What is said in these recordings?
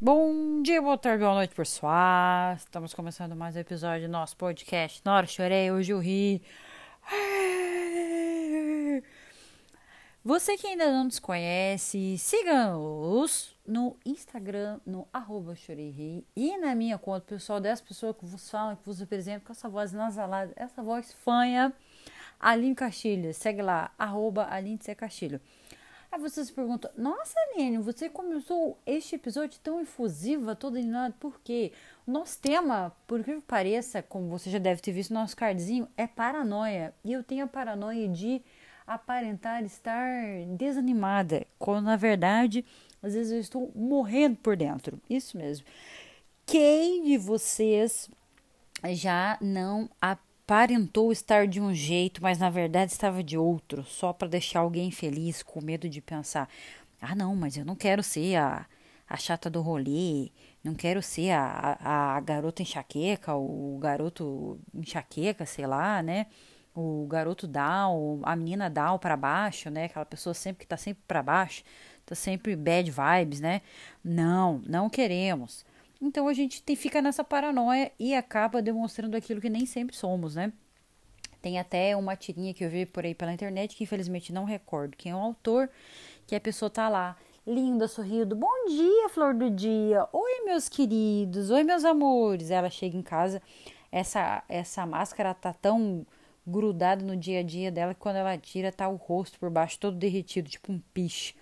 Bom dia, boa tarde, boa noite, pessoal. Estamos começando mais um episódio do nosso podcast. Na hora chorei, hoje eu ri. Você que ainda não nos conhece, siga-nos no Instagram, no arroba chorei e na minha conta pessoal dessa pessoa que vos fala, que vos apresento com essa voz nasalada, essa voz fanha, Aline Castilho. Segue lá, arroba Aline C. Castilho. Aí você se pergunta, nossa, Aline, você começou este episódio tão efusiva, todo animado, por quê? O nosso tema, por que pareça, como você já deve ter visto no nosso cardzinho, é paranoia. E eu tenho a paranoia de aparentar estar desanimada, quando na verdade, às vezes eu estou morrendo por dentro. Isso mesmo. Quem de vocês já não aparentou estar de um jeito, mas na verdade estava de outro, só para deixar alguém feliz, com medo de pensar: ah, não, mas eu não quero ser a, a chata do rolê, não quero ser a, a, a garota enxaqueca, o garoto enxaqueca, sei lá, né? O garoto down, a menina down para baixo, né? Aquela pessoa sempre que tá sempre para baixo, tá sempre bad vibes, né? Não, não queremos. Então a gente tem, fica nessa paranoia e acaba demonstrando aquilo que nem sempre somos, né? Tem até uma tirinha que eu vi por aí pela internet, que infelizmente não recordo quem é o autor, que a pessoa tá lá, linda, sorrindo, bom dia, flor do dia, oi meus queridos, oi meus amores. Ela chega em casa, essa, essa máscara tá tão grudada no dia a dia dela que quando ela tira tá o rosto por baixo todo derretido, tipo um piche.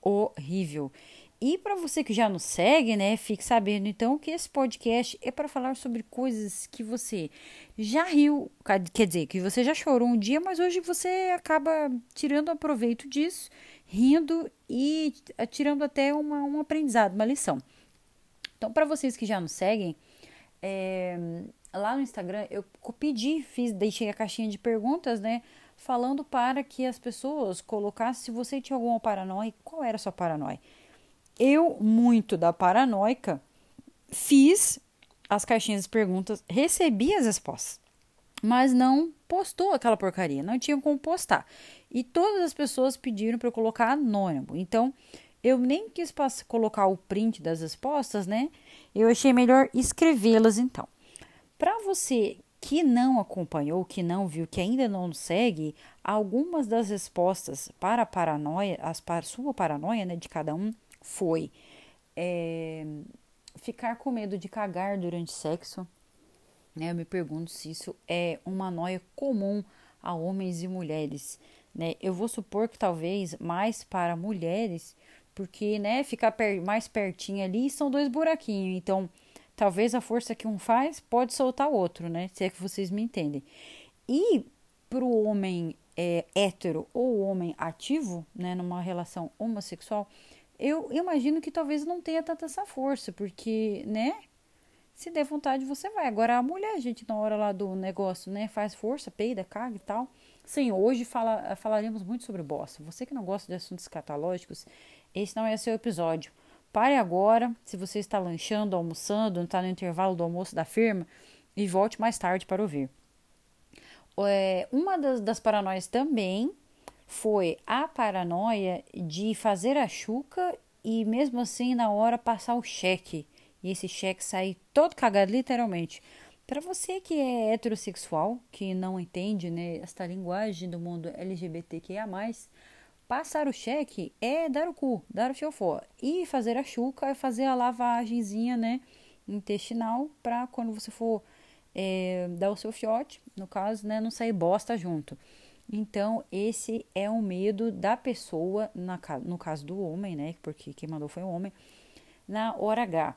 Horrível. E para você que já nos segue, né, fique sabendo então que esse podcast é para falar sobre coisas que você já riu, quer dizer, que você já chorou um dia, mas hoje você acaba tirando aproveito disso, rindo e tirando até uma, um aprendizado, uma lição. Então, para vocês que já nos seguem, é, lá no Instagram eu pedi, fiz, deixei a caixinha de perguntas, né, falando para que as pessoas colocassem se você tinha alguma paranoia, qual era a sua paranoia eu, muito da paranoica, fiz as caixinhas de perguntas, recebi as respostas, mas não postou aquela porcaria, não tinha como postar. E todas as pessoas pediram para eu colocar anônimo. Então, eu nem quis colocar o print das respostas, né? Eu achei melhor escrevê-las então. Para você que não acompanhou, que não viu, que ainda não segue, algumas das respostas para a paranoia, as para sua paranoia, né, de cada um, foi é, ficar com medo de cagar durante sexo. Né? Eu me pergunto se isso é uma noia comum a homens e mulheres. Né? Eu vou supor que talvez mais para mulheres, porque né, ficar per mais pertinho ali são dois buraquinhos. Então, talvez a força que um faz pode soltar o outro, né? Se é que vocês me entendem. E para o homem é, hétero ou homem ativo, né, numa relação homossexual, eu imagino que talvez não tenha tanta essa força, porque, né? Se der vontade, você vai. Agora, a mulher, gente, na hora lá do negócio, né? Faz força, peida, caga e tal. Sim, hoje fala, falaremos muito sobre bosta. Você que não gosta de assuntos escatológicos, esse não é seu episódio. Pare agora, se você está lanchando, almoçando, não está no intervalo do almoço da firma, e volte mais tarde para ouvir. É, uma das, das paranoias também foi a paranoia de fazer a chuca e mesmo assim na hora passar o cheque e esse cheque sair todo cagado literalmente. Para você que é heterossexual, que não entende né, esta linguagem do mundo LGBTQIA+, passar o cheque é dar o cu, dar o fiofó. E fazer a chuca é fazer a lavagenzinha né, intestinal para quando você for é, dar o seu fiote, no caso, né, não sair bosta junto. Então, esse é o medo da pessoa, na, no caso do homem, né? Porque quem mandou foi o homem, na hora H.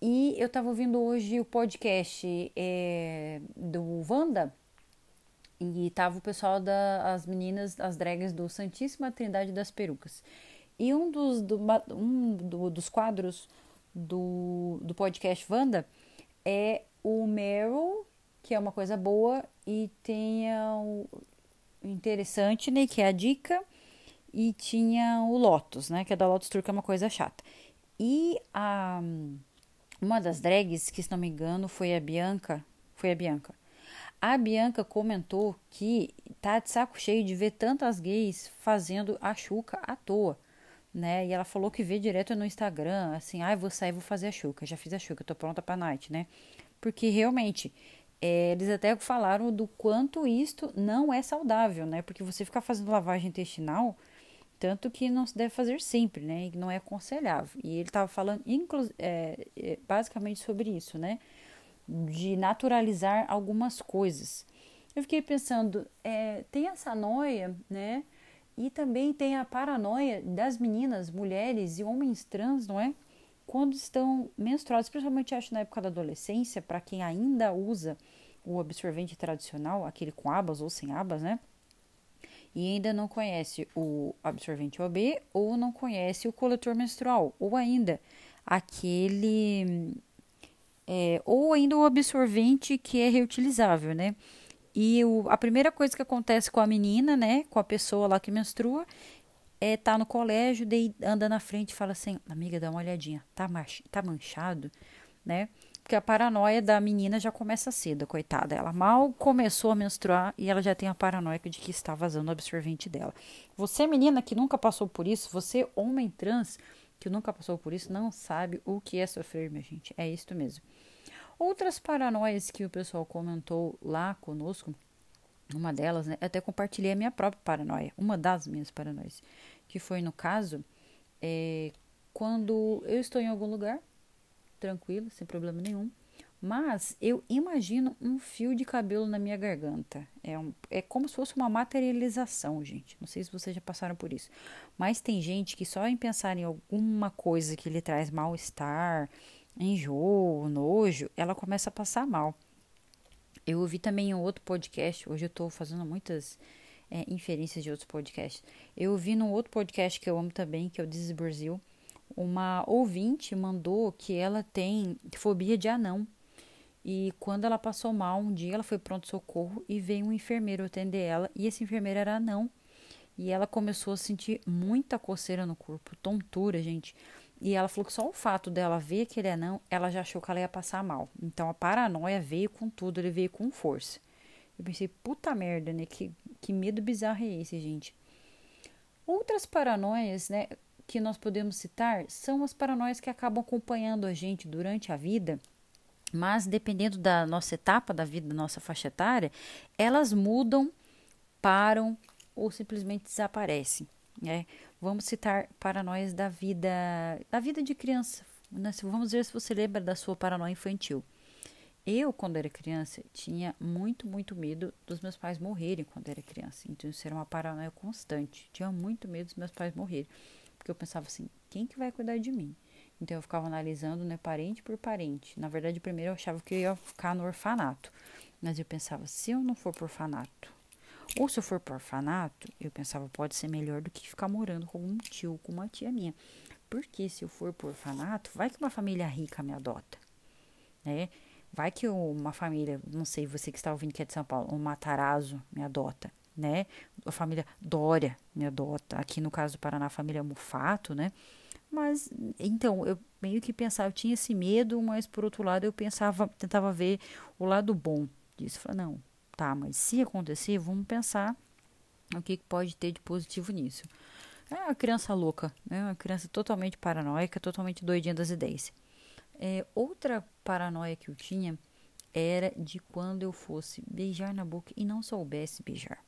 E eu estava ouvindo hoje o podcast é, do Wanda, e tava o pessoal das meninas, as dragas do Santíssima Trindade das Perucas. E um dos, do, um do, dos quadros do, do podcast Wanda é o Meryl, que é uma coisa boa, e tem o, interessante, né? Que é a dica. E tinha o Lotus, né? Que é da Lotus Turca, é uma coisa chata. E a, uma das drags, que se não me engano, foi a Bianca. Foi a Bianca. A Bianca comentou que tá de saco cheio de ver tantas gays fazendo a chuca à toa. né? E ela falou que vê direto no Instagram, assim, ah, vou sair, vou fazer a chuca. Já fiz a chuca, tô pronta pra night, né? Porque realmente, é, eles até falaram do quanto isto não é saudável, né? Porque você ficar fazendo lavagem intestinal, tanto que não se deve fazer sempre, né? E não é aconselhável. E ele estava falando, é, é, basicamente sobre isso, né? De naturalizar algumas coisas. Eu fiquei pensando, é, tem essa noia, né? E também tem a paranoia das meninas, mulheres e homens trans, não é? Quando estão menstruados, principalmente acho na época da adolescência, para quem ainda usa o absorvente tradicional, aquele com abas ou sem abas, né? E ainda não conhece o absorvente OB ou não conhece o coletor menstrual, ou ainda aquele. É, ou ainda o absorvente que é reutilizável, né? E o, a primeira coisa que acontece com a menina, né, com a pessoa lá que menstrua, é tá no colégio, daí anda na frente e fala assim: "Amiga, dá uma olhadinha, tá, tá manchado", né? Porque a paranoia da menina já começa cedo, coitada. Ela mal começou a menstruar e ela já tem a paranoia de que está vazando o absorvente dela. Você, menina que nunca passou por isso, você, homem trans que nunca passou por isso, não sabe o que é sofrer, minha gente. É isso mesmo. Outras paranoias que o pessoal comentou lá conosco, uma delas, né, até compartilhei a minha própria paranoia, uma das minhas paranoias, que foi no caso, é, quando eu estou em algum lugar, tranquilo, sem problema nenhum, mas eu imagino um fio de cabelo na minha garganta. É, um, é como se fosse uma materialização, gente. Não sei se vocês já passaram por isso. Mas tem gente que só em pensar em alguma coisa que lhe traz mal-estar, enjoo, nojo, ela começa a passar mal. Eu ouvi também um outro podcast, hoje eu estou fazendo muitas é, inferências de outros podcasts. Eu ouvi num outro podcast que eu amo também, que é o This Brasil, uma ouvinte mandou que ela tem fobia de anão. E quando ela passou mal, um dia ela foi pronto-socorro e veio um enfermeiro atender ela, e esse enfermeiro era anão. E ela começou a sentir muita coceira no corpo, tontura, gente. E ela falou que só o fato dela ver que ele é não, ela já achou que ela ia passar mal. Então a paranoia veio com tudo, ele veio com força. Eu pensei, puta merda, né? Que, que medo bizarro é esse, gente? Outras paranoias, né, que nós podemos citar são as paranoias que acabam acompanhando a gente durante a vida, mas dependendo da nossa etapa da vida, da nossa faixa etária, elas mudam, param ou simplesmente desaparecem. Né? Vamos citar paranoias da vida, da vida de criança. Né? Vamos ver se você lembra da sua paranoia infantil. Eu, quando era criança, tinha muito, muito medo dos meus pais morrerem quando era criança. Então, isso era uma paranoia constante. Tinha muito medo dos meus pais morrerem. Porque eu pensava assim, quem que vai cuidar de mim? Então, eu ficava analisando, né, parente por parente. Na verdade, primeiro eu achava que eu ia ficar no orfanato. Mas eu pensava, se eu não for pro orfanato, ou se eu for para orfanato, eu pensava, pode ser melhor do que ficar morando com um tio, com uma tia minha. Porque se eu for para orfanato, vai que uma família rica me adota, né? Vai que uma família, não sei, você que está ouvindo que é de São Paulo, um Matarazzo me adota, né? A família Dória me adota. Aqui no caso do Paraná, a família Mufato, né? Mas, então, eu meio que pensava, eu tinha esse medo, mas por outro lado eu pensava, tentava ver o lado bom disso. Falei, não, Tá, mas se acontecer, vamos pensar o que pode ter de positivo nisso. É uma criança louca, né? Uma criança totalmente paranoica, totalmente doidinha das ideias. É, outra paranoia que eu tinha era de quando eu fosse beijar na boca e não soubesse beijar.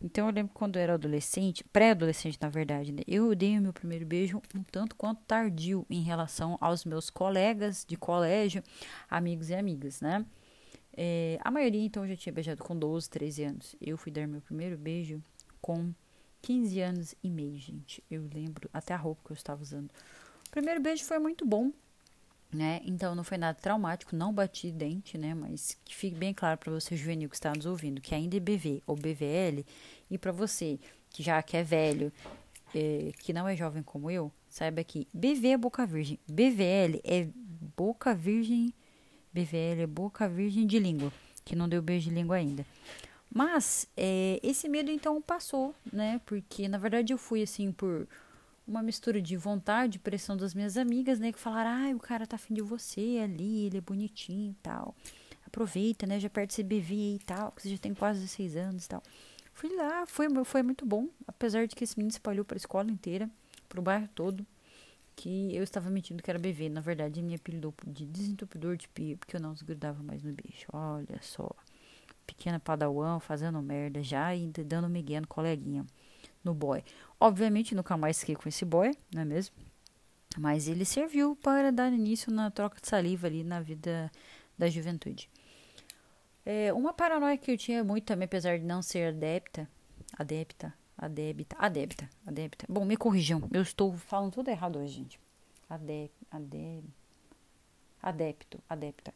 Então eu lembro quando eu era adolescente, pré-adolescente na verdade, né? eu dei o meu primeiro beijo um tanto quanto tardio em relação aos meus colegas de colégio, amigos e amigas, né? É, a maioria, então, já tinha beijado com 12, 13 anos. Eu fui dar meu primeiro beijo com 15 anos e meio, gente. Eu lembro até a roupa que eu estava usando. O primeiro beijo foi muito bom, né? Então não foi nada traumático, não bati dente, né? Mas que fique bem claro para você, juvenil, que está nos ouvindo, que ainda é BV ou BVL, e para você que já que é velho, é, que não é jovem como eu, saiba que BV é boca virgem, BVL é boca virgem BVL é boca virgem de língua, que não deu beijo de língua ainda. Mas é, esse medo então passou, né? Porque na verdade eu fui assim por uma mistura de vontade, pressão das minhas amigas, né? Que falaram, ah, o cara tá afim de você ali, ele é bonitinho e tal. Aproveita, né? Já perde esse BV e tal, que você já tem quase 16 anos e tal. Fui lá, foi, foi muito bom, apesar de que esse menino espalhou para a escola inteira. pro bairro todo que eu estava mentindo que era bebê. Na verdade, me apelidou de desentupidor de pia, porque eu não desgrudava mais no bicho. Olha só. Pequena padawan fazendo merda já e dando migué no coleguinha, no boy. Obviamente, nunca mais fiquei com esse boy, não é mesmo? Mas ele serviu para dar início na troca de saliva ali na vida da juventude. É, uma paranoia que eu tinha muito também, apesar de não ser adepta, adepta, adepta, adepta, adepta. Bom, me corrijam, eu estou falando tudo errado hoje, gente. Adep, adep, adepto, adepta.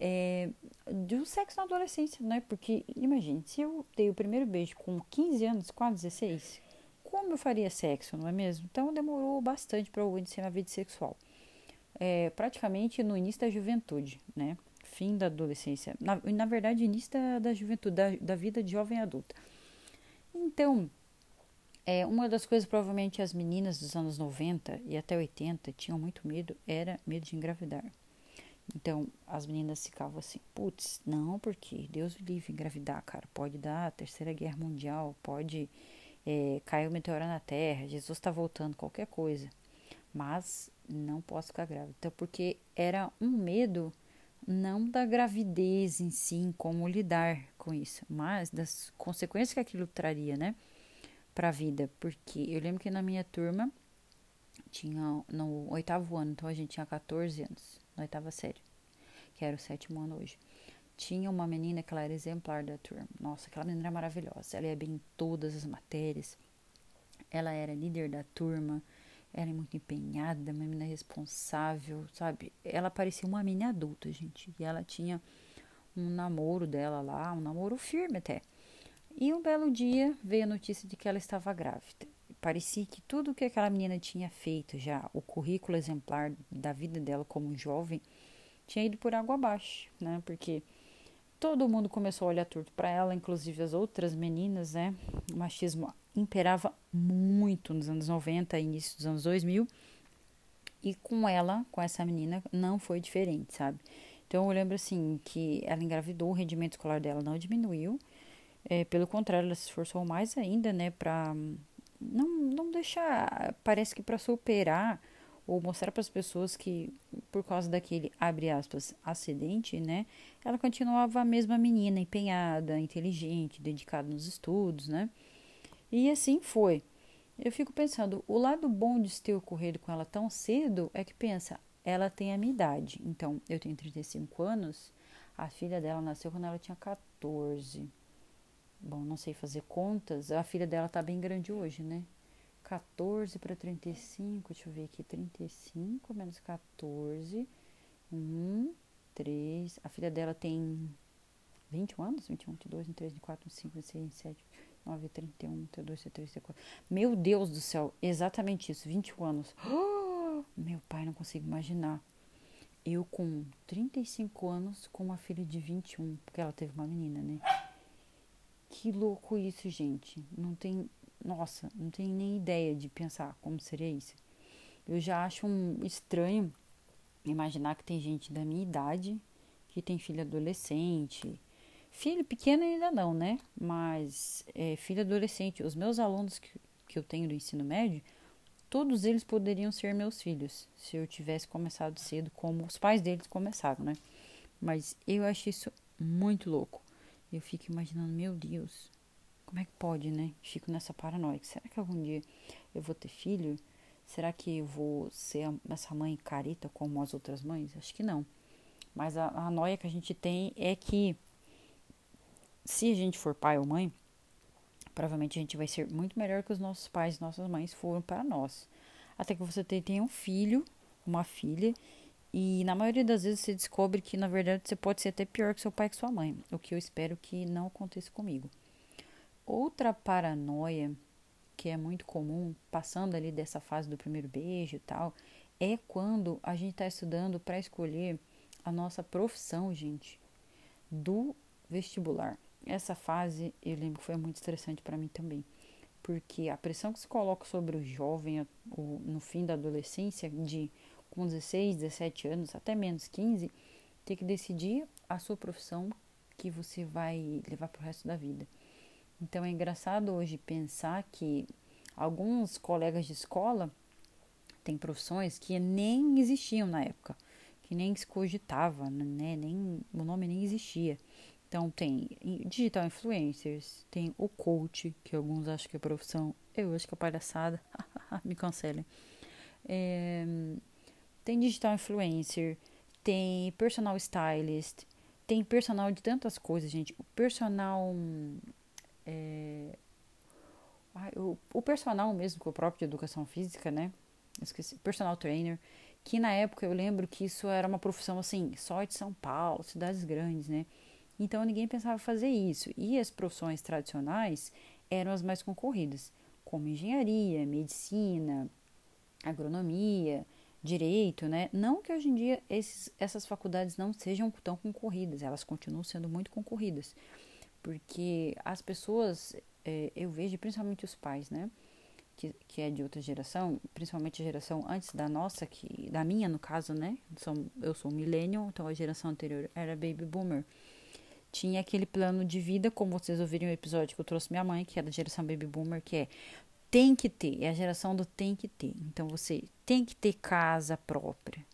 É, do sexo na adolescência, né? Porque, imagine, se eu dei o primeiro beijo com 15 anos, quase 16, como eu faria sexo, não é mesmo? Então demorou bastante para eu iniciar a vida sexual. É, praticamente no início da juventude, né? Fim da adolescência. Na, na verdade, início da, da juventude, da, da vida de jovem adulta. Então, é, uma das coisas provavelmente as meninas dos anos 90 e até 80 tinham muito medo era medo de engravidar. Então, as meninas ficavam assim, putz, não, porque Deus me livre engravidar, cara. Pode dar a terceira guerra mundial, pode é, caiu um meteoro na Terra, Jesus está voltando, qualquer coisa. Mas não posso ficar grávida. Então, porque era um medo não da gravidez em si, como lidar com isso, mas das consequências que aquilo traria, né, para a vida. Porque eu lembro que na minha turma tinha no oitavo ano, então a gente tinha 14 anos, na oitava série, que era o sétimo ano hoje tinha uma menina que ela era exemplar da turma. Nossa, aquela menina era maravilhosa. Ela ia bem em todas as matérias. Ela era líder da turma. Era muito empenhada, uma menina responsável, sabe? Ela parecia uma menina adulta, gente. E ela tinha um namoro dela lá, um namoro firme até. E um belo dia veio a notícia de que ela estava grávida. Parecia que tudo que aquela menina tinha feito já, o currículo exemplar da vida dela como jovem, tinha ido por água abaixo, né? Porque todo mundo começou a olhar torto para ela, inclusive as outras meninas, né? O machismo imperava muito nos anos 90 e início dos anos 2000. E com ela, com essa menina, não foi diferente, sabe? Então eu lembro assim que ela engravidou, o rendimento escolar dela não diminuiu. É, pelo contrário, ela se esforçou mais ainda, né, para não, não deixar, parece que para superar ou mostrar para as pessoas que por causa daquele abre aspas acidente, né, ela continuava a mesma menina empenhada, inteligente, dedicada nos estudos, né? E assim foi. Eu fico pensando, o lado bom de ter ocorrido com ela tão cedo é que pensa, ela tem a minha idade. Então, eu tenho 35 anos, a filha dela nasceu quando ela tinha 14. Bom, não sei fazer contas, a filha dela tá bem grande hoje, né? 14 para 35, deixa eu ver aqui, 35 menos 14, 1, 3, a filha dela tem 21 anos, 21, 22, 23, 24, 25, 26, 27, 9, 31, 32, 33, 34. Meu Deus do céu, exatamente isso, 21 anos. Meu pai, não consigo imaginar. Eu com 35 anos com uma filha de 21, porque ela teve uma menina, né? Que louco isso, gente. Não tem nossa, não tenho nem ideia de pensar como seria isso. Eu já acho um estranho imaginar que tem gente da minha idade que tem filho adolescente. Filho pequeno ainda não, né? Mas é, filho adolescente. Os meus alunos que, que eu tenho do ensino médio, todos eles poderiam ser meus filhos se eu tivesse começado cedo, como os pais deles começaram, né? Mas eu acho isso muito louco. Eu fico imaginando, meu Deus, como é que pode, né? Fico nessa paranoia. Será que algum dia eu vou ter filho? Será que eu vou ser essa mãe careta como as outras mães? Acho que não. Mas a, a noia que a gente tem é que se a gente for pai ou mãe, provavelmente a gente vai ser muito melhor que os nossos pais e nossas mães foram para nós. Até que você tenha um filho, uma filha, e na maioria das vezes você descobre que na verdade você pode ser até pior que seu pai e que sua mãe. O que eu espero que não aconteça comigo. Outra paranoia que é muito comum, passando ali dessa fase do primeiro beijo e tal, é quando a gente está estudando para escolher a nossa profissão, gente, do vestibular. Essa fase eu lembro que foi muito estressante para mim também, porque a pressão que se coloca sobre o jovem no fim da adolescência, de com 16, 17 anos, até menos 15, ter que decidir a sua profissão que você vai levar para o resto da vida. Então é engraçado hoje pensar que alguns colegas de escola Tem profissões que nem existiam na época, que nem se cogitava, né? Nem, o nome nem existia. Então tem digital influencers, tem o coach, que alguns acham que é profissão, eu acho que é palhaçada, me cancelem. É, tem digital influencer, tem personal stylist, tem personal de tantas coisas, gente. O personal. É, o, o personal mesmo, que é o próprio de educação física, né? Esqueci, personal trainer. Que na época eu lembro que isso era uma profissão assim, só de São Paulo, cidades grandes, né? Então ninguém pensava fazer isso. E as profissões tradicionais eram as mais concorridas, como engenharia, medicina, agronomia, direito, né? Não que hoje em dia esses, essas faculdades não sejam tão concorridas, elas continuam sendo muito concorridas, porque as pessoas, é, eu vejo principalmente os pais, né? Que, que é de outra geração, principalmente a geração antes da nossa, que da minha no caso, né? Eu sou millennial, então a geração anterior era baby boomer. Tinha aquele plano de vida, como vocês ouviram no episódio que eu trouxe minha mãe, que é da geração baby boomer, que é tem que ter, é a geração do tem que ter. Então você tem que ter casa própria,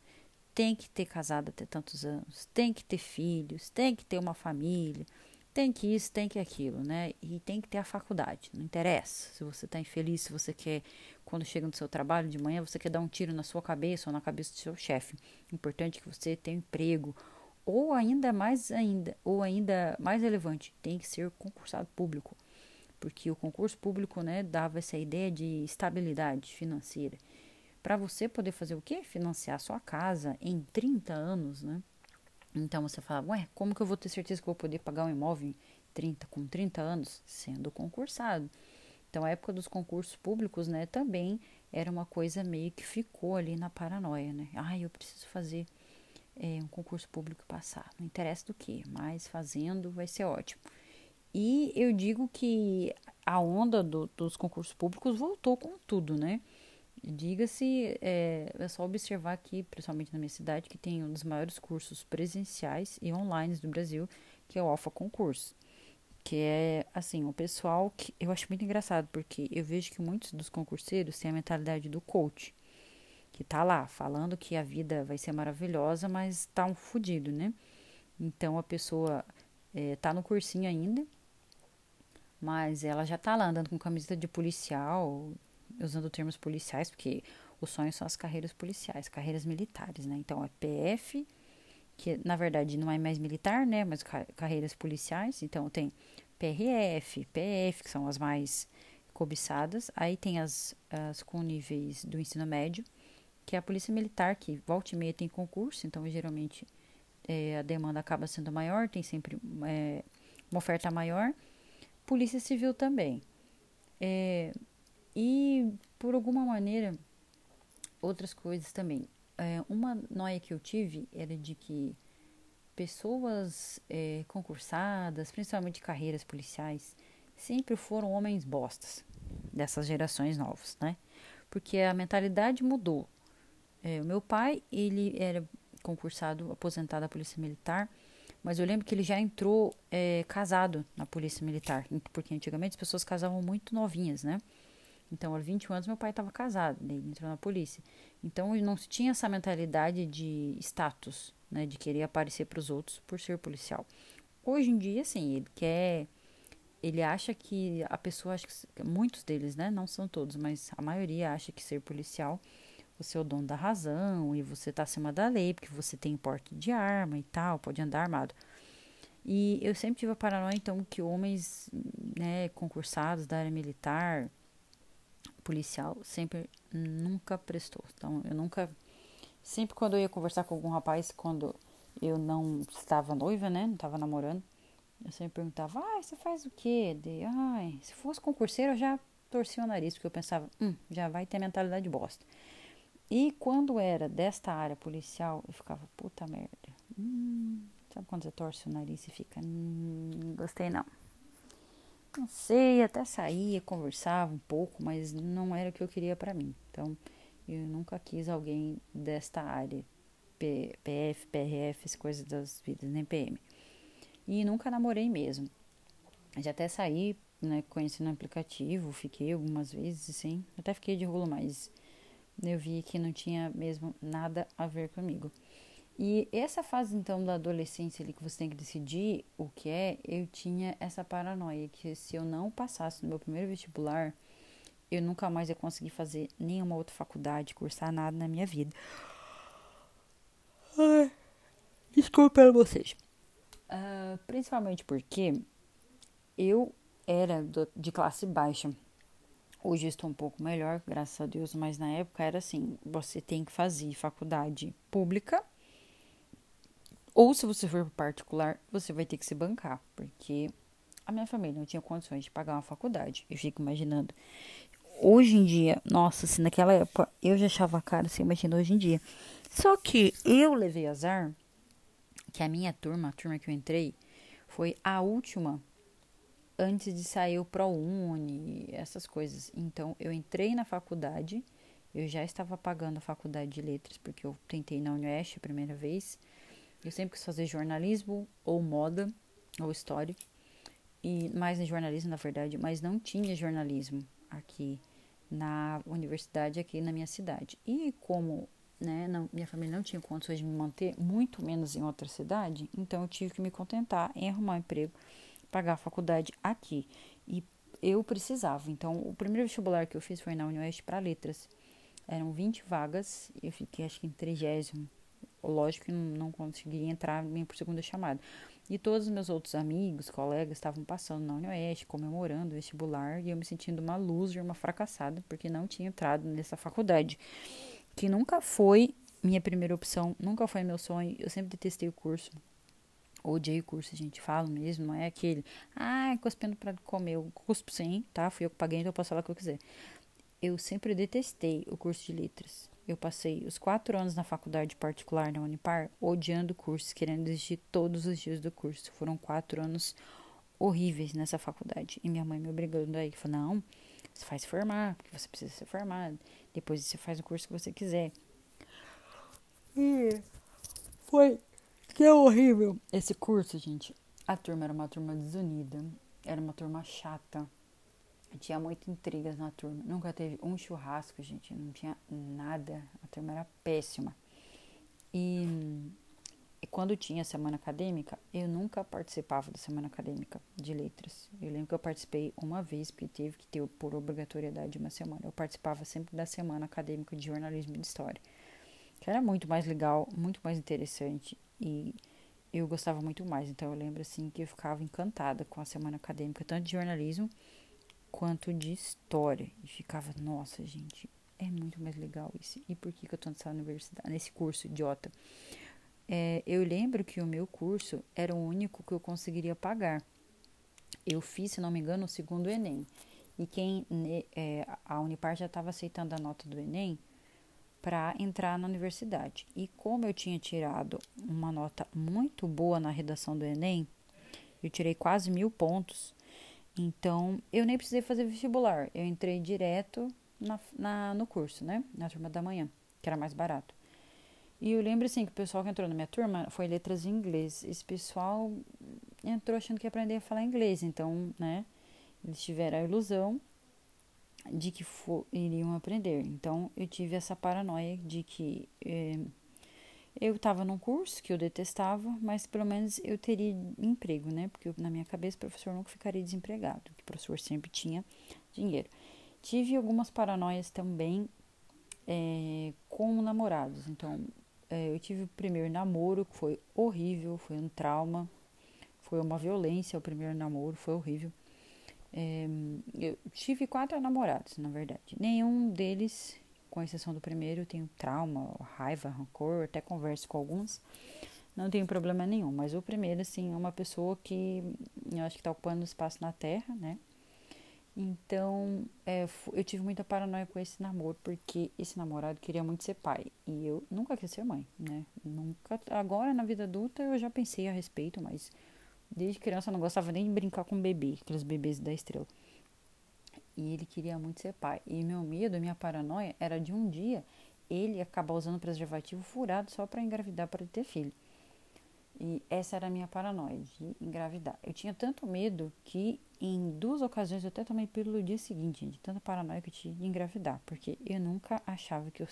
tem que ter casado até tantos anos, tem que ter filhos, tem que ter uma família, tem que isso, tem que aquilo, né? E tem que ter a faculdade, não interessa se você está infeliz, se você quer, quando chega no seu trabalho de manhã, você quer dar um tiro na sua cabeça ou na cabeça do seu chefe. Importante que você tenha um emprego, ou ainda mais ainda, ou ainda mais relevante, tem que ser concursado público porque o concurso público né, dava essa ideia de estabilidade financeira. Para você poder fazer o quê? Financiar sua casa em 30 anos, né? Então você fala, ué, como que eu vou ter certeza que vou poder pagar um imóvel em 30, com 30 anos? Sendo concursado. Então a época dos concursos públicos, né, também era uma coisa meio que ficou ali na paranoia, né? Ah, eu preciso fazer é, um concurso público passar. Não interessa do que, mas fazendo vai ser ótimo. E eu digo que a onda do, dos concursos públicos voltou com tudo, né? Diga-se, é, é, só observar aqui, principalmente na minha cidade, que tem um dos maiores cursos presenciais e online do Brasil, que é o Alfa Concurso. Que é, assim, o pessoal que eu acho muito engraçado, porque eu vejo que muitos dos concurseiros têm a mentalidade do coach, que tá lá falando que a vida vai ser maravilhosa, mas tá um fudido, né? Então a pessoa é, tá no cursinho ainda, mas ela já tá lá andando com camiseta de policial, usando termos policiais, porque o sonho são as carreiras policiais, carreiras militares, né? Então é PF, que na verdade não é mais militar, né? Mas carreiras policiais. Então tem PRF, PF, que são as mais cobiçadas. Aí tem as, as com níveis do ensino médio, que é a polícia militar, que volta e meia tem concurso, então geralmente é, a demanda acaba sendo maior, tem sempre é, uma oferta maior. Polícia Civil também. É, e, por alguma maneira, outras coisas também. É, uma noia que eu tive era de que pessoas é, concursadas, principalmente carreiras policiais, sempre foram homens bostas dessas gerações novas, né? Porque a mentalidade mudou. É, o meu pai, ele era concursado, aposentado da Polícia Militar, mas eu lembro que ele já entrou é, casado na polícia militar, porque antigamente as pessoas casavam muito novinhas, né? Então, aos 21 anos, meu pai estava casado, ele entrou na polícia. Então, não tinha essa mentalidade de status, né? De querer aparecer para os outros por ser policial. Hoje em dia, sim, ele quer. Ele acha que a pessoa, acha que, muitos deles, né? Não são todos, mas a maioria acha que ser policial você é o dono da razão e você está acima da lei, porque você tem porte de arma e tal, pode andar armado. E eu sempre tive a paranoia, então, que homens né, concursados da área militar, policial, sempre nunca prestou. Então, eu nunca. Sempre quando eu ia conversar com algum rapaz, quando eu não estava noiva, né, não estava namorando, eu sempre perguntava: ah, você faz o quê? De, ai, se fosse concurseiro, eu já torcia o nariz, porque eu pensava: hum, já vai ter mentalidade bosta. E quando era desta área policial, eu ficava, puta merda. Hum, sabe quando você torce o nariz e fica, hum, gostei não. Não sei, até saía, conversava um pouco, mas não era o que eu queria para mim. Então, eu nunca quis alguém desta área, PF, PRF, coisas das vidas, nem PM. E nunca namorei mesmo. Já até saí, né, conheci no aplicativo, fiquei algumas vezes, sim. Até fiquei de rolo, mas eu vi que não tinha mesmo nada a ver comigo. E essa fase então da adolescência ali que você tem que decidir o que é, eu tinha essa paranoia que se eu não passasse no meu primeiro vestibular, eu nunca mais ia conseguir fazer nenhuma outra faculdade, cursar nada na minha vida. Ai, desculpa vocês. Uh, principalmente porque eu era do, de classe baixa. Hoje estou um pouco melhor, graças a Deus, mas na época era assim: você tem que fazer faculdade pública, ou se você for particular, você vai ter que se bancar, porque a minha família não tinha condições de pagar uma faculdade. Eu fico imaginando. Hoje em dia, nossa, se naquela época eu já achava caro, você imagina hoje em dia. Só que eu levei azar que a minha turma, a turma que eu entrei, foi a última antes de sair o ProUni, essas coisas. Então, eu entrei na faculdade, eu já estava pagando a faculdade de letras, porque eu tentei na Unioeste a primeira vez. Eu sempre quis fazer jornalismo, ou moda, ou história. E mais em jornalismo, na verdade, mas não tinha jornalismo aqui na universidade, aqui na minha cidade. E como né, não, minha família não tinha condições de me manter, muito menos em outra cidade, então eu tive que me contentar em arrumar um emprego pagar a faculdade aqui. E eu precisava. Então, o primeiro vestibular que eu fiz foi na Unioeste para letras. Eram 20 vagas, eu fiquei acho que em trigésimo. Lógico que não, consegui entrar nem por segunda chamada. E todos os meus outros amigos, colegas, estavam passando na Unioeste, comemorando o vestibular, e eu me sentindo uma loser, uma fracassada, porque não tinha entrado nessa faculdade. Que nunca foi minha primeira opção, nunca foi meu sonho. Eu sempre detestei o curso. Odiei o curso, gente, falo mesmo, não é aquele, ah, cuspindo para comer, eu cuspo sim, tá? Fui eu que paguei, então eu posso falar o que eu quiser. Eu sempre detestei o curso de letras. Eu passei os quatro anos na faculdade particular na Unipar, odiando o curso, querendo desistir todos os dias do curso. Foram quatro anos horríveis nessa faculdade. E minha mãe me obrigando aí, falou, não, você faz formar, porque você precisa ser formado. Depois você faz o curso que você quiser. E foi que é horrível. Esse curso, gente, a turma era uma turma desunida, era uma turma chata. Tinha muitas intrigas na turma. Nunca teve um churrasco, gente. Não tinha nada. A turma era péssima. E, e quando tinha semana acadêmica, eu nunca participava da semana acadêmica de letras. Eu lembro que eu participei uma vez, porque teve que ter por obrigatoriedade uma semana. Eu participava sempre da semana acadêmica de jornalismo e de história. Que era muito mais legal, muito mais interessante. E eu gostava muito mais. Então eu lembro assim que eu ficava encantada com a semana acadêmica, tanto de jornalismo quanto de história. E ficava, nossa, gente, é muito mais legal isso. E por que, que eu tô nessa universidade, nesse curso idiota? É, eu lembro que o meu curso era o único que eu conseguiria pagar. Eu fiz, se não me engano, o segundo Enem. E quem é, a Unipar já estava aceitando a nota do Enem, para entrar na universidade. E como eu tinha tirado uma nota muito boa na redação do Enem, eu tirei quase mil pontos, então eu nem precisei fazer vestibular, eu entrei direto na, na, no curso, né? Na turma da manhã, que era mais barato. E eu lembro assim que o pessoal que entrou na minha turma foi letras em inglês. Esse pessoal entrou achando que ia aprender a falar inglês, então, né? Eles tiveram a ilusão de que for, iriam aprender. Então eu tive essa paranoia de que eh, eu estava num curso que eu detestava, mas pelo menos eu teria emprego, né? Porque eu, na minha cabeça o professor nunca ficaria desempregado, o professor sempre tinha dinheiro. Tive algumas paranoias também é, com namorados. Então é, eu tive o primeiro namoro que foi horrível, foi um trauma, foi uma violência o primeiro namoro, foi horrível. É, eu tive quatro namorados, na verdade. Nenhum deles, com exceção do primeiro, tem trauma, raiva, rancor, até converso com alguns. Não tenho problema nenhum, mas o primeiro, assim, é uma pessoa que eu acho que está ocupando espaço na Terra, né? Então, é, eu tive muita paranoia com esse namoro, porque esse namorado queria muito ser pai. E eu nunca quis ser mãe, né? Nunca. Agora, na vida adulta, eu já pensei a respeito, mas Desde criança eu não gostava nem de brincar com bebê, aqueles bebês da estrela. E ele queria muito ser pai. E meu medo, minha paranoia era de um dia ele acabar usando preservativo furado só para engravidar para ter filho. E essa era a minha paranoia de engravidar. Eu tinha tanto medo que em duas ocasiões eu até tomei pílula dia seguinte, de tanta paranoia que eu tinha de engravidar, porque eu nunca achava que eu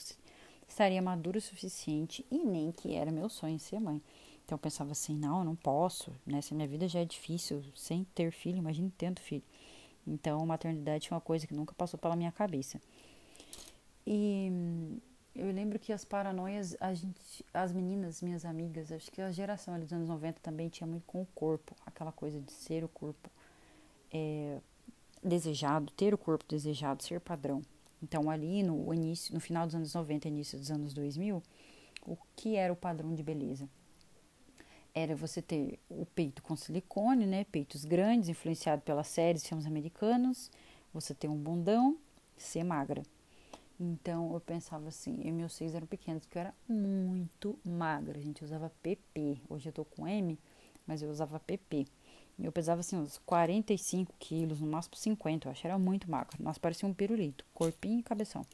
estaria madura o suficiente e nem que era meu sonho ser mãe. Então eu pensava assim, não, eu não posso, né? Se minha vida já é difícil sem ter filho, imagine tendo filho. Então maternidade foi uma coisa que nunca passou pela minha cabeça. E eu lembro que as paranoias, a gente, as meninas, minhas amigas, acho que a geração ali dos anos 90 também tinha muito com o corpo, aquela coisa de ser o corpo é, desejado, ter o corpo desejado, ser padrão. Então ali no início, no final dos anos 90, início dos anos 2000, o que era o padrão de beleza? Era você ter o peito com silicone, né? Peitos grandes, influenciado pelas séries e filmes americanos. Você ter um bundão, ser magra. Então eu pensava assim, e meus seios eram pequenos, porque eu era muito magra. A gente usava PP. Hoje eu tô com M, mas eu usava PP. Eu pesava assim uns 45 quilos, no máximo 50, eu acho. Era muito magro. Nós parecia um pirulito, corpinho e cabeção.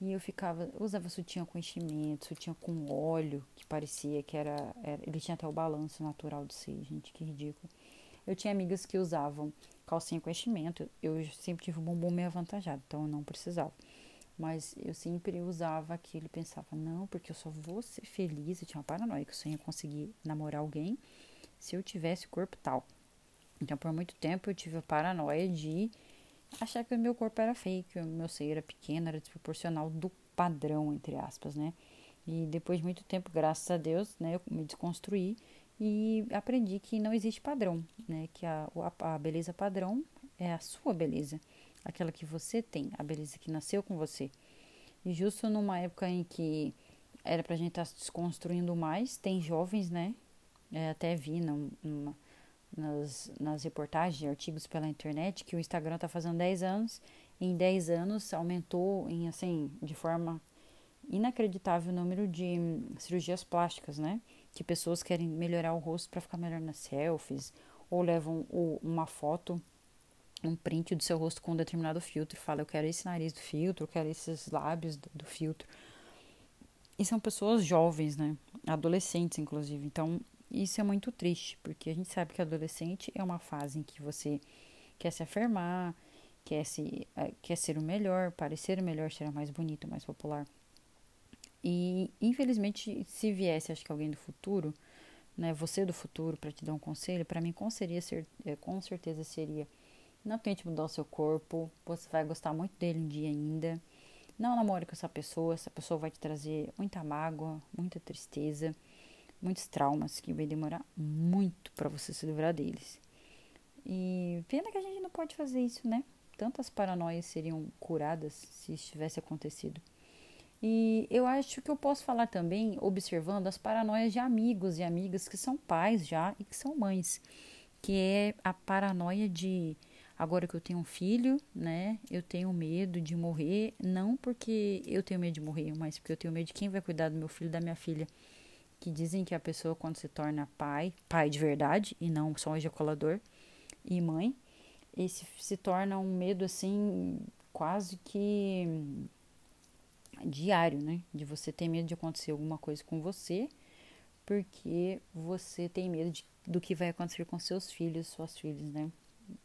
E eu ficava, usava sutiã com enchimento, sutiã com óleo, que parecia que era, era ele tinha até o balanço natural de ser, gente, que ridículo. Eu tinha amigas que usavam calcinha com enchimento, eu sempre tive um bumbum meio avantajado, então eu não precisava. Mas eu sempre usava aquilo e pensava, não, porque eu só vou ser feliz, eu tinha uma paranoia que eu só ia conseguir namorar alguém se eu tivesse o corpo tal. Então, por muito tempo eu tive a paranoia de achar que o meu corpo era fake, o meu seio era pequeno, era desproporcional do padrão, entre aspas, né? E depois de muito tempo, graças a Deus, né, eu me desconstruí e aprendi que não existe padrão, né? Que a, a, beleza padrão é a sua beleza, aquela que você tem, a beleza que nasceu com você. E justo numa época em que era pra gente estar tá se desconstruindo mais, tem jovens, né? É, até vi numa, nas, nas reportagens, artigos pela internet, que o Instagram está fazendo 10 anos. Em 10 anos aumentou em assim, de forma inacreditável o número de cirurgias plásticas, né? Que pessoas querem melhorar o rosto para ficar melhor nas selfies, ou levam uma foto, um print do seu rosto com um determinado filtro, e fala, eu quero esse nariz do filtro, eu quero esses lábios do, do filtro. E são pessoas jovens, né? Adolescentes, inclusive. Então, isso é muito triste, porque a gente sabe que adolescente é uma fase em que você quer se afirmar, quer, se, eh, quer ser o melhor, parecer o melhor, ser mais bonito, mais popular. E infelizmente, se viesse, acho que alguém do futuro, né, você do futuro, para te dar um conselho, para mim com, seria ser, eh, com certeza seria: não tente mudar o seu corpo, você vai gostar muito dele um dia ainda. Não namore com essa pessoa, essa pessoa vai te trazer muita mágoa, muita tristeza muitos traumas que vai demorar muito para você se livrar deles. E pena que a gente não pode fazer isso, né? Tantas paranoias seriam curadas se isso tivesse acontecido. E eu acho que eu posso falar também, observando as paranoias de amigos e amigas que são pais já e que são mães, que é a paranoia de agora que eu tenho um filho, né? Eu tenho medo de morrer, não porque eu tenho medo de morrer, mas porque eu tenho medo de quem vai cuidar do meu filho da minha filha que dizem que a pessoa quando se torna pai, pai de verdade e não só um ejaculador e mãe, esse se torna um medo assim quase que diário, né? De você ter medo de acontecer alguma coisa com você, porque você tem medo de, do que vai acontecer com seus filhos, suas filhas, né?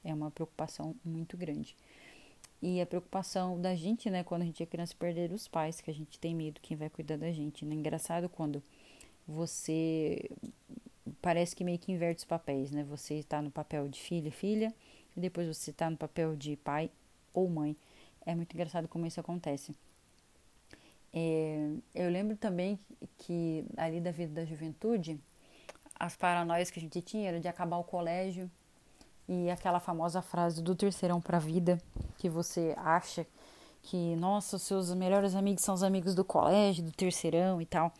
É uma preocupação muito grande. E a preocupação da gente, né, quando a gente é criança, perder os pais, que a gente tem medo quem vai cuidar da gente. Né? Engraçado quando você parece que meio que inverte os papéis, né? Você está no papel de filha, filha, e depois você está no papel de pai ou mãe. É muito engraçado como isso acontece. É, eu lembro também que ali da vida da juventude, as paranoias que a gente tinha era de acabar o colégio e aquela famosa frase do terceirão para a vida, que você acha que, nossa, os seus melhores amigos são os amigos do colégio, do terceirão e tal.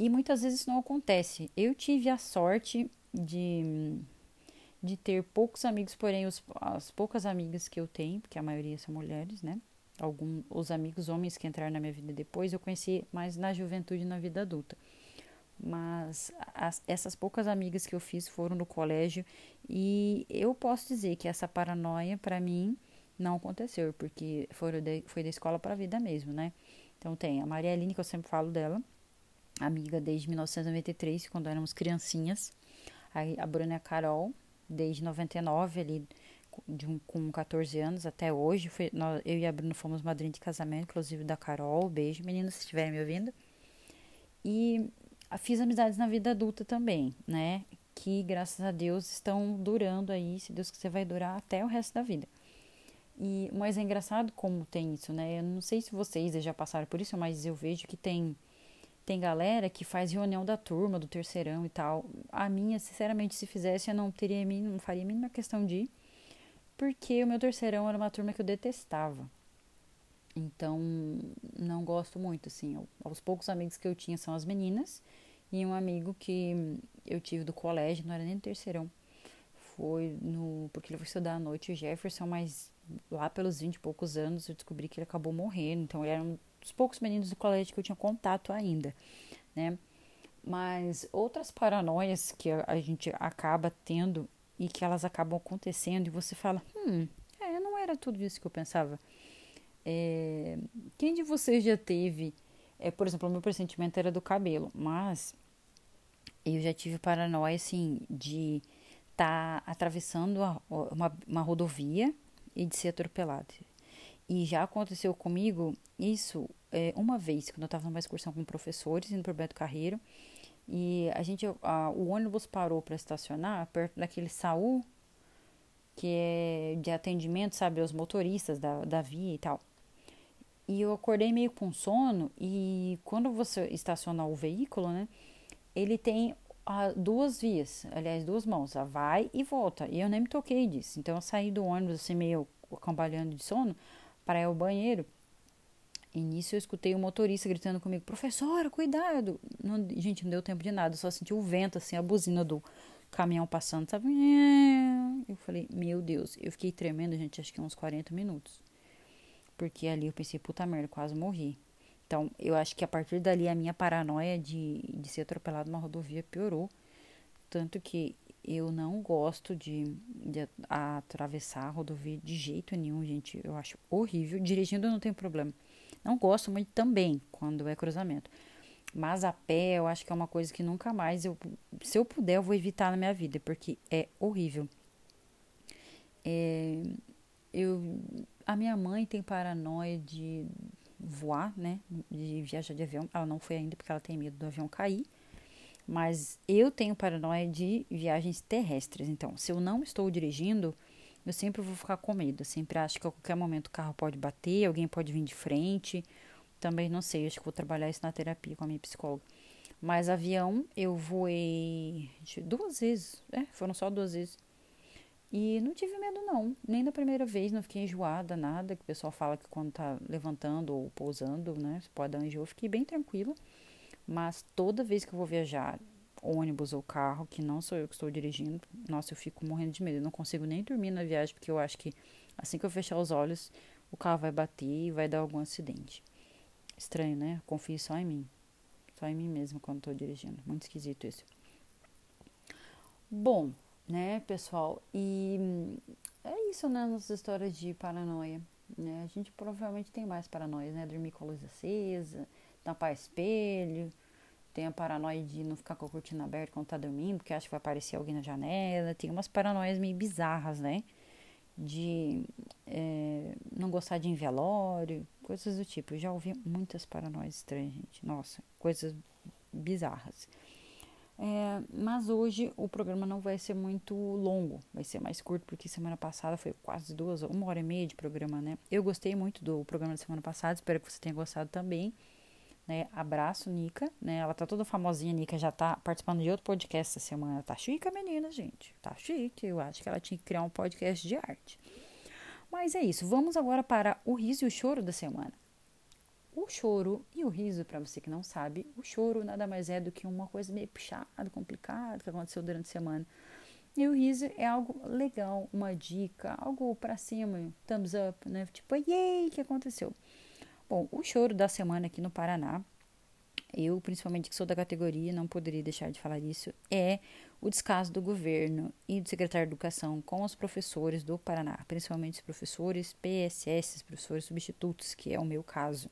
E muitas vezes isso não acontece. Eu tive a sorte de, de ter poucos amigos, porém os, as poucas amigas que eu tenho, porque a maioria são mulheres, né? Alguns os amigos homens que entraram na minha vida depois eu conheci mais na juventude e na vida adulta. Mas as, essas poucas amigas que eu fiz foram no colégio e eu posso dizer que essa paranoia para mim não aconteceu, porque foi, foi da escola para a vida mesmo, né? Então tem a Maria Aline, que eu sempre falo dela, amiga desde 1993, quando éramos criancinhas. A Bruna e a Carol, desde 99, ali de um, com 14 anos até hoje. Foi, nós, eu e a Bruna fomos madrinha de casamento, inclusive da Carol. Beijo, meninas, se estiverem me ouvindo. E fiz amizades na vida adulta também, né? Que graças a Deus estão durando aí, se Deus quiser, vai durar até o resto da vida. E, mas é engraçado como tem isso, né? Eu não sei se vocês já passaram por isso, mas eu vejo que tem tem galera que faz reunião da turma, do terceirão e tal. A minha, sinceramente, se fizesse, eu não teria não faria a mínima questão de ir, porque o meu terceirão era uma turma que eu detestava. Então, não gosto muito, assim. Eu, aos poucos amigos que eu tinha são as meninas, e um amigo que eu tive do colégio, não era nem do terceirão, foi no. Porque ele foi estudar à noite, o Jefferson, mas lá pelos 20 e poucos anos eu descobri que ele acabou morrendo. Então, ele era um dos poucos meninos do colégio que eu tinha contato ainda, né? Mas outras paranoias que a, gente acaba tendo e que elas acabam acontecendo e você fala, hum, é, não era tudo isso que eu pensava. É, quem de vocês já teve, é, por exemplo, o meu pressentimento era do cabelo, mas eu já tive paranoia, assim, de estar tá atravessando a, uma, uma rodovia e de ser atropelado. E já aconteceu comigo isso é, uma vez, quando eu estava numa excursão com professores, indo para o Beto Carreiro. E a gente, a, o ônibus parou para estacionar perto daquele Saul, que é de atendimento, sabe, aos motoristas da, da via e tal. E eu acordei meio com sono e quando você estaciona o veículo, né, ele tem a, duas vias, aliás, duas mãos, a vai e volta. E eu nem me toquei disso. Então eu saí do ônibus assim meio cambaleando de sono para ir ao banheiro. E nisso eu escutei o motorista gritando comigo, professora, cuidado! Não, gente, não deu tempo de nada, só senti o vento, assim, a buzina do caminhão passando, sabe? Eu falei, meu Deus, eu fiquei tremendo, gente, acho que uns 40 minutos. Porque ali eu pensei, puta merda, quase morri. Então, eu acho que a partir dali a minha paranoia de, de ser atropelado numa rodovia piorou. Tanto que eu não gosto de, de atravessar a rodovia de jeito nenhum, gente. Eu acho horrível. Dirigindo não tenho problema. Não gosto muito também quando é cruzamento. Mas a pé eu acho que é uma coisa que nunca mais eu. Se eu puder, eu vou evitar na minha vida, porque é horrível. É, eu, a minha mãe tem paranoia de voar, né? De viajar de avião. Ela não foi ainda porque ela tem medo do avião cair. Mas eu tenho paranoia de viagens terrestres. Então, se eu não estou dirigindo, eu sempre vou ficar com medo. Eu sempre acho que a qualquer momento o carro pode bater, alguém pode vir de frente. Também não sei, acho que vou trabalhar isso na terapia com a minha psicóloga. Mas avião eu voei duas vezes, é, foram só duas vezes. E não tive medo não, nem da primeira vez, não fiquei enjoada, nada, que o pessoal fala que quando tá levantando ou pousando, né, pode dar um enjoo, eu fiquei bem tranquila. Mas toda vez que eu vou viajar, ônibus ou carro, que não sou eu que estou dirigindo, nossa, eu fico morrendo de medo. Eu não consigo nem dormir na viagem, porque eu acho que assim que eu fechar os olhos, o carro vai bater e vai dar algum acidente. Estranho, né? Confio só em mim. Só em mim mesmo quando estou dirigindo. Muito esquisito isso. Bom, né, pessoal? E é isso, né? Nossas histórias de paranoia. Né? A gente provavelmente tem mais paranoias, né? Dormir com a luz acesa, tampar espelho, tem a paranoia de não ficar com a cortina aberta quando tá dormindo, porque acha que vai aparecer alguém na janela. Tem umas paranoias meio bizarras, né? De é, não gostar de envelório, coisas do tipo. Eu já ouvi muitas paranoias estranhas, gente. Nossa, coisas bizarras. É, mas hoje o programa não vai ser muito longo, vai ser mais curto, porque semana passada foi quase duas, uma hora e meia de programa, né? Eu gostei muito do programa da semana passada, espero que você tenha gostado também né? Abraço, Nica, né? Ela tá toda famosinha, Nica já tá participando de outro podcast essa semana. Tá chique a menina, gente. Tá chique. Eu acho que ela tinha que criar um podcast de arte. Mas é isso. Vamos agora para o riso e o choro da semana. O choro e o riso, para você que não sabe, o choro nada mais é do que uma coisa meio puxada, complicada que aconteceu durante a semana. E o riso é algo legal, uma dica, algo para cima, thumbs up, né? Tipo, yay, que aconteceu? Bom, o choro da semana aqui no Paraná, eu, principalmente que sou da categoria, não poderia deixar de falar isso, é o descaso do governo e do secretário de Educação com os professores do Paraná, principalmente os professores PSS, professores substitutos, que é o meu caso.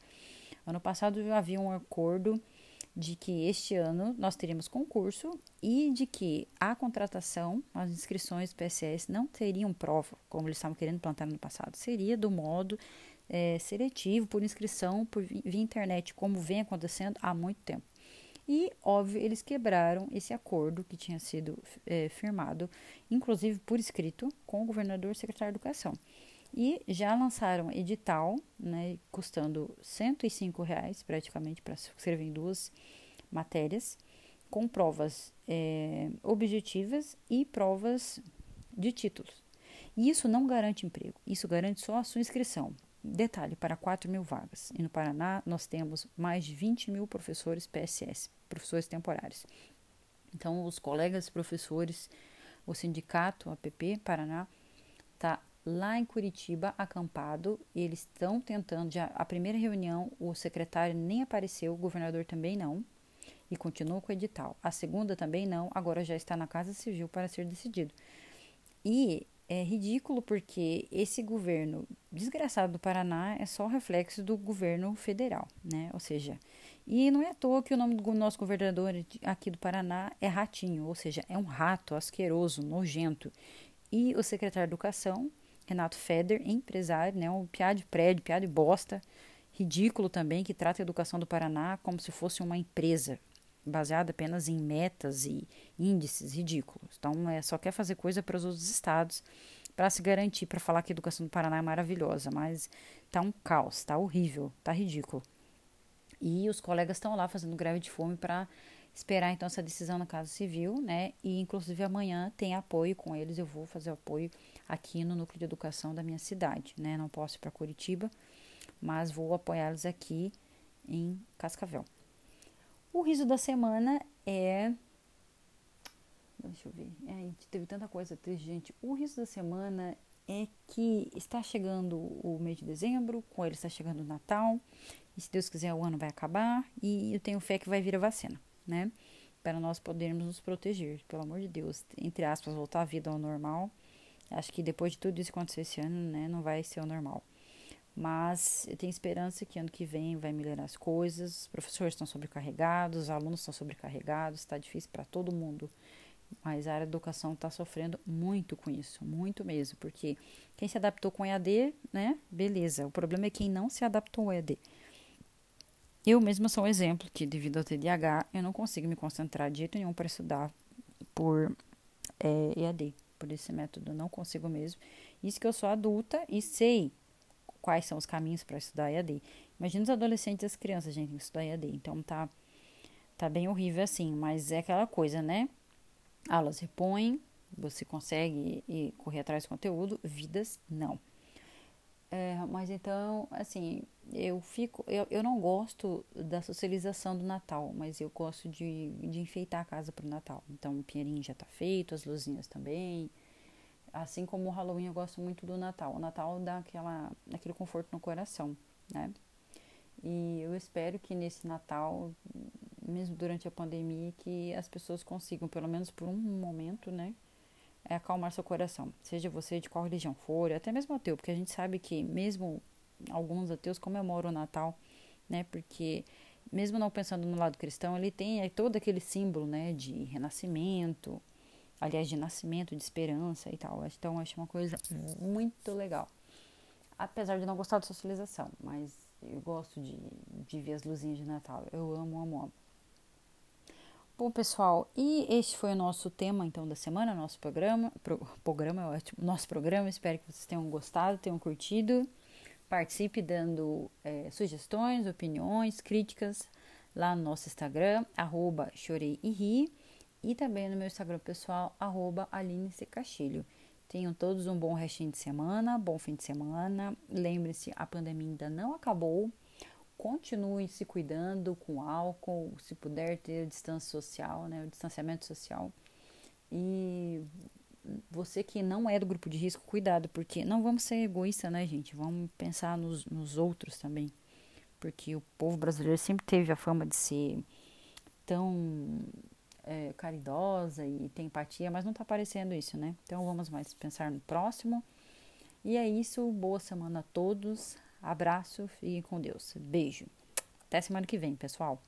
Ano passado havia um acordo de que este ano nós teríamos concurso e de que a contratação, as inscrições do PSS não teriam prova, como eles estavam querendo plantar no passado, seria do modo é, seletivo, por inscrição, por via internet, como vem acontecendo há muito tempo. E, óbvio, eles quebraram esse acordo que tinha sido é, firmado, inclusive por escrito, com o governador e secretário de Educação. E já lançaram edital, né, custando 105 reais praticamente para se inscrever em duas matérias, com provas é, objetivas e provas de títulos. E isso não garante emprego, isso garante só a sua inscrição. Detalhe, para 4 mil vagas. E no Paraná nós temos mais de 20 mil professores PSS, professores temporários. Então, os colegas professores, o sindicato APP Paraná, está lá em Curitiba, acampado. Eles estão tentando. Já a primeira reunião, o secretário nem apareceu, o governador também não, e continuou com o edital. A segunda também não, agora já está na Casa Civil para ser decidido. E é ridículo porque esse governo desgraçado do Paraná é só reflexo do governo federal, né? Ou seja, e não é à toa que o nome do nosso governador aqui do Paraná é Ratinho, ou seja, é um rato asqueroso, nojento. E o secretário de Educação Renato Feder, empresário, né, um piá de prédio, piá de bosta, ridículo também, que trata a educação do Paraná como se fosse uma empresa, baseada apenas em metas e índices ridículos. Então, é, só quer fazer coisa para os outros estados para se garantir, para falar que a educação do Paraná é maravilhosa, mas tá um caos, tá horrível, tá ridículo. E os colegas estão lá fazendo greve de fome para esperar então essa decisão na Casa Civil, né? E inclusive amanhã tem apoio com eles, eu vou fazer apoio aqui no núcleo de educação da minha cidade, né? Não posso ir para Curitiba, mas vou apoiá-los aqui em Cascavel. O riso da semana é Deixa eu ver. É, a gente teve tanta coisa triste, gente. O riso da semana é que está chegando o mês de dezembro, com ele está chegando o Natal, e se Deus quiser o ano vai acabar, e eu tenho fé que vai vir a vacina, né? Para nós podermos nos proteger, pelo amor de Deus, entre aspas, voltar à vida ao normal, Acho que depois de tudo isso que aconteceu esse ano, né, não vai ser o normal. Mas eu tenho esperança que ano que vem vai melhorar as coisas. Os professores estão sobrecarregados, os alunos estão sobrecarregados, está difícil para todo mundo. Mas a área da educação está sofrendo muito com isso, muito mesmo, porque quem se adaptou com EAD, né, beleza. O problema é quem não se adaptou ao EAD. Eu mesma sou um exemplo que, devido ao TDAH, eu não consigo me concentrar de jeito nenhum para estudar por é, EAD por esse método, não consigo mesmo. Isso que eu sou adulta e sei quais são os caminhos para estudar EAD. Imagina os adolescentes e as crianças, gente, que estudar EAD. Então tá, tá bem horrível assim, mas é aquela coisa, né? Aulas repõem, você consegue correr atrás do conteúdo, vidas não. É, mas então, assim, eu fico. Eu, eu não gosto da socialização do Natal, mas eu gosto de, de enfeitar a casa pro Natal. Então, o pinheirinho já tá feito, as luzinhas também. Assim como o Halloween, eu gosto muito do Natal. O Natal dá aquela, aquele conforto no coração, né? E eu espero que nesse Natal, mesmo durante a pandemia, que as pessoas consigam, pelo menos por um momento, né? É acalmar seu coração. Seja você de qual religião for, até mesmo ateu, porque a gente sabe que mesmo alguns ateus comemoram o Natal, né? Porque mesmo não pensando no lado cristão, ele tem todo aquele símbolo, né, de renascimento, aliás, de nascimento, de esperança e tal. Então, acho uma coisa muito legal. Apesar de não gostar de socialização, mas eu gosto de, de ver as luzinhas de Natal. Eu amo, amo, amo. Bom, pessoal, e este foi o nosso tema, então, da semana, nosso programa. Pro, programa é ótimo, nosso programa. Espero que vocês tenham gostado, tenham curtido. Participe dando é, sugestões, opiniões, críticas lá no nosso Instagram, arroba chorei e ri, e também no meu Instagram pessoal, arroba Aline C. Castilho. Tenham todos um bom restinho de semana, bom fim de semana. Lembre-se, a pandemia ainda não acabou. Continue se cuidando com álcool, se puder ter distância social, né, o distanciamento social. E você que não é do grupo de risco, cuidado, porque não vamos ser egoístas, né, gente? Vamos pensar nos, nos outros também. Porque o povo brasileiro sempre teve a fama de ser tão é, caridosa e tem empatia, mas não tá aparecendo isso, né? Então vamos mais pensar no próximo. E é isso. Boa semana a todos. Abraço, fiquem com Deus. Beijo. Até semana que vem, pessoal.